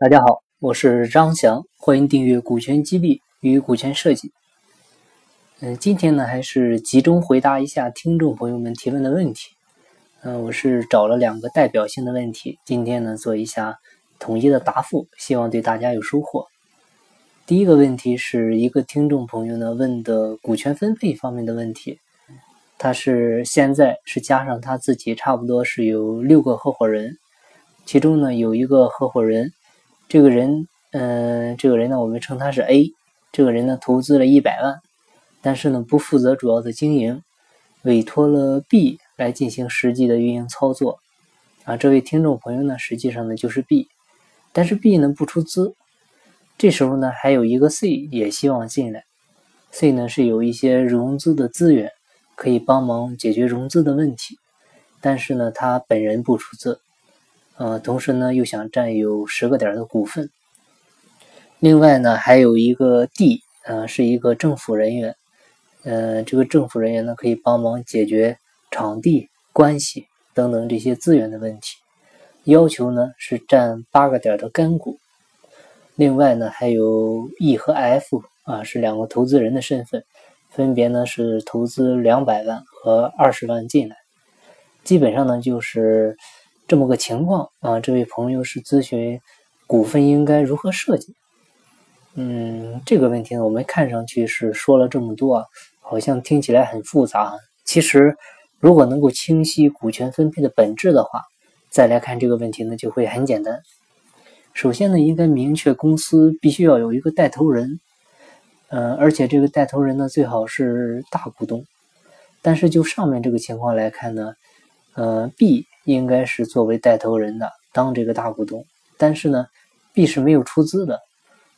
大家好，我是张翔，欢迎订阅股权激励与股权设计。嗯，今天呢还是集中回答一下听众朋友们提问的问题。嗯，我是找了两个代表性的问题，今天呢做一下统一的答复，希望对大家有收获。第一个问题是一个听众朋友呢问的股权分配方面的问题，他是现在是加上他自己，差不多是有六个合伙人，其中呢有一个合伙人。这个人，嗯，这个人呢，我们称他是 A。这个人呢，投资了一百万，但是呢，不负责主要的经营，委托了 B 来进行实际的运营操作。啊，这位听众朋友呢，实际上呢就是 B，但是 B 呢不出资。这时候呢，还有一个 C 也希望进来。C 呢是有一些融资的资源，可以帮忙解决融资的问题，但是呢，他本人不出资。呃，同时呢，又想占有十个点的股份。另外呢，还有一个 D，呃，是一个政府人员。呃，这个政府人员呢，可以帮忙解决场地、关系等等这些资源的问题。要求呢是占八个点的干股。另外呢，还有 E 和 F，啊，是两个投资人的身份，分别呢是投资两百万和二十万进来。基本上呢就是。这么个情况啊，这位朋友是咨询股份应该如何设计。嗯，这个问题呢，我们看上去是说了这么多，好像听起来很复杂。其实，如果能够清晰股权分配的本质的话，再来看这个问题呢，就会很简单。首先呢，应该明确公司必须要有一个带头人，嗯，而且这个带头人呢，最好是大股东。但是就上面这个情况来看呢，呃，B。应该是作为带头人的当这个大股东，但是呢，B 是没有出资的，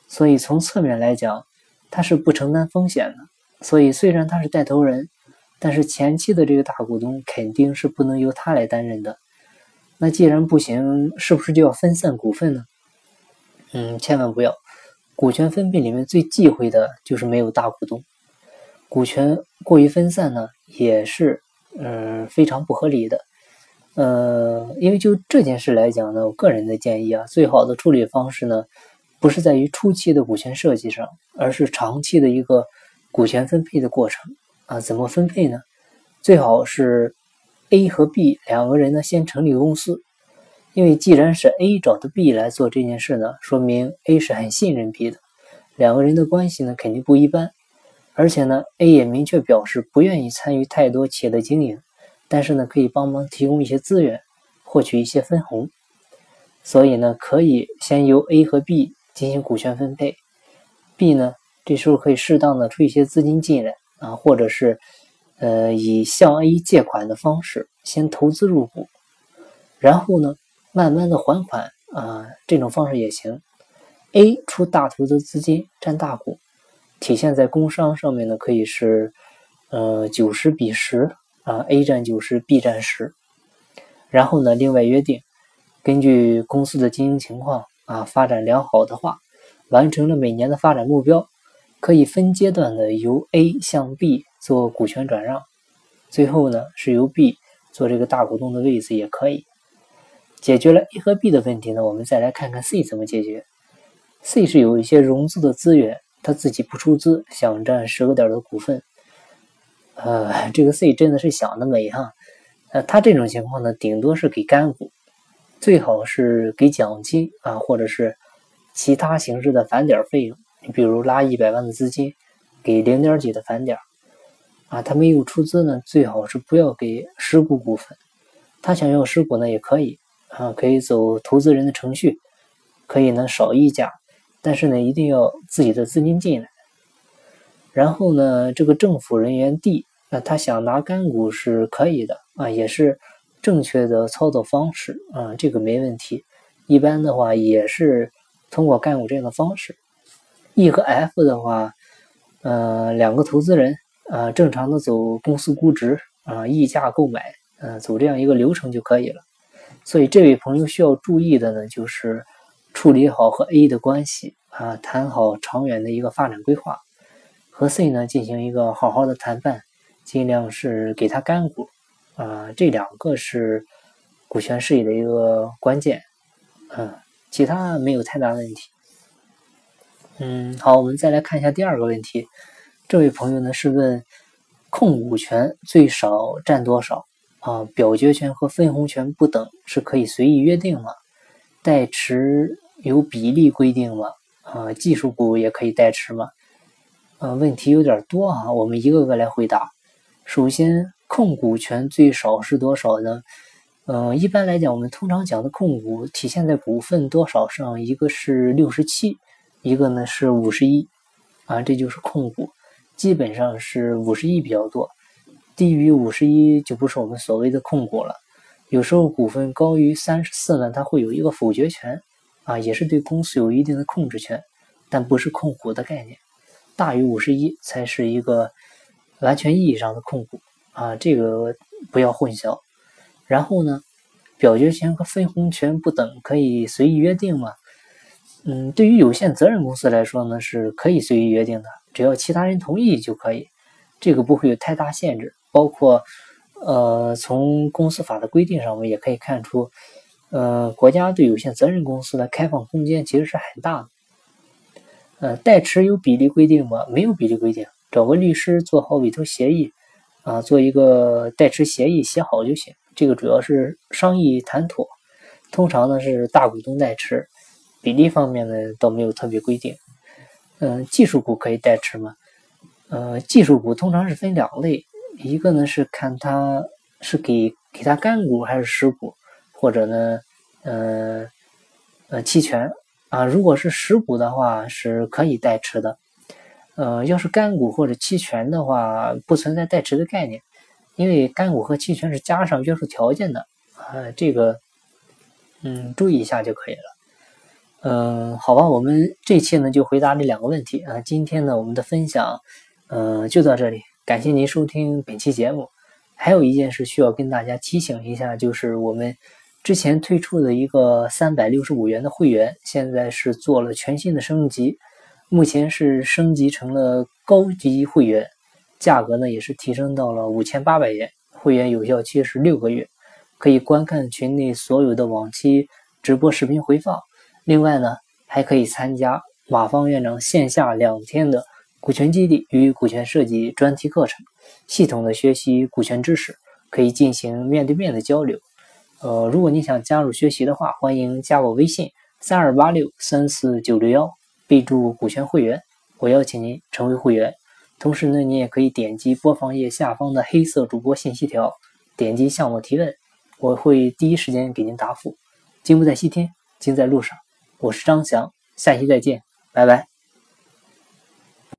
所以从侧面来讲，他是不承担风险的。所以虽然他是带头人，但是前期的这个大股东肯定是不能由他来担任的。那既然不行，是不是就要分散股份呢？嗯，千万不要，股权分配里面最忌讳的就是没有大股东，股权过于分散呢，也是嗯非常不合理的。呃，因为就这件事来讲呢，我个人的建议啊，最好的处理方式呢，不是在于初期的股权设计上，而是长期的一个股权分配的过程啊。怎么分配呢？最好是 A 和 B 两个人呢先成立公司，因为既然是 A 找的 B 来做这件事呢，说明 A 是很信任 B 的，两个人的关系呢肯定不一般，而且呢 A 也明确表示不愿意参与太多企业的经营。但是呢，可以帮忙提供一些资源，获取一些分红，所以呢，可以先由 A 和 B 进行股权分配，B 呢，这时候可以适当的出一些资金进来啊，或者是呃以向 A 借款的方式先投资入股，然后呢，慢慢的还款啊，这种方式也行。A 出大投资资金占大股，体现在工商上面呢，可以是呃九十比十。啊，A 占九十，B 占十，然后呢，另外约定，根据公司的经营情况啊，发展良好的话，完成了每年的发展目标，可以分阶段的由 A 向 B 做股权转让，最后呢，是由 B 做这个大股东的位置也可以。解决了 A 和 B 的问题呢，我们再来看看 C 怎么解决。C 是有一些融资的资源，他自己不出资，想占十个点的股份。呃，这个 C 真的是想得美哈，呃，他这种情况呢，顶多是给干股，最好是给奖金啊，或者是其他形式的返点费用。你比如拉一百万的资金，给零点几的返点啊，他没有出资呢，最好是不要给实股股份。他想要实股呢，也可以啊，可以走投资人的程序，可以呢少溢价，但是呢，一定要自己的资金进来。然后呢，这个政府人员 D。那他想拿干股是可以的啊，也是正确的操作方式啊，这个没问题。一般的话也是通过干股这样的方式。E 和 F 的话，呃，两个投资人啊，正常的走公司估值啊，溢价购买，嗯，走这样一个流程就可以了。所以这位朋友需要注意的呢，就是处理好和 A 的关系啊，谈好长远的一个发展规划，和 C 呢进行一个好好的谈判。尽量是给他干股，啊，这两个是股权事宜的一个关键，嗯，其他没有太大问题。嗯，好，我们再来看一下第二个问题。这位朋友呢是问控股权最少占多少啊？表决权和分红权不等是可以随意约定吗？代持有比例规定吗？啊，技术股也可以代持吗？呃，问题有点多啊，我们一个个来回答。首先，控股权最少是多少呢？嗯，一般来讲，我们通常讲的控股体现在股份多少上，一个是六十七，一个呢是五十一，啊，这就是控股，基本上是五十一比较多，低于五十一就不是我们所谓的控股了。有时候股份高于三十四呢，它会有一个否决权，啊，也是对公司有一定的控制权，但不是控股的概念。大于五十一才是一个完全意义上的控股，啊，这个不要混淆。然后呢，表决权和分红权不等，可以随意约定吗？嗯，对于有限责任公司来说呢，是可以随意约定的，只要其他人同意就可以，这个不会有太大限制。包括，呃，从公司法的规定上，我们也可以看出，呃，国家对有限责任公司的开放空间其实是很大的。呃，代持有比例规定吗？没有比例规定，找个律师做好委托协议，啊，做一个代持协议写好就行。这个主要是商议谈妥，通常呢是大股东代持，比例方面呢倒没有特别规定。嗯，技术股可以代持吗？呃，技术股通常是分两类，一个呢是看它是给给他干股还是实股，或者呢，呃呃期权啊，如果是实股的话是可以代持的，呃，要是干股或者期权的话，不存在代持的概念。因为干股和期权是加上约束条件的啊，这个嗯注意一下就可以了。嗯，好吧，我们这期呢就回答这两个问题啊。今天呢我们的分享嗯就到这里，感谢您收听本期节目。还有一件事需要跟大家提醒一下，就是我们之前推出的一个三百六十五元的会员，现在是做了全新的升级，目前是升级成了高级会员。价格呢也是提升到了五千八百元，会员有效期是六个月，可以观看群内所有的往期直播视频回放。另外呢，还可以参加马方院长线下两天的股权激励与股权设计专题课程，系统的学习股权知识，可以进行面对面的交流。呃，如果你想加入学习的话，欢迎加我微信三二八六三四九六幺，备注股权会员，我邀请您成为会员。同时呢，你也可以点击播放页下方的黑色主播信息条，点击向我提问，我会第一时间给您答复。金不在西天，金在路上。我是张翔，下期再见，拜拜。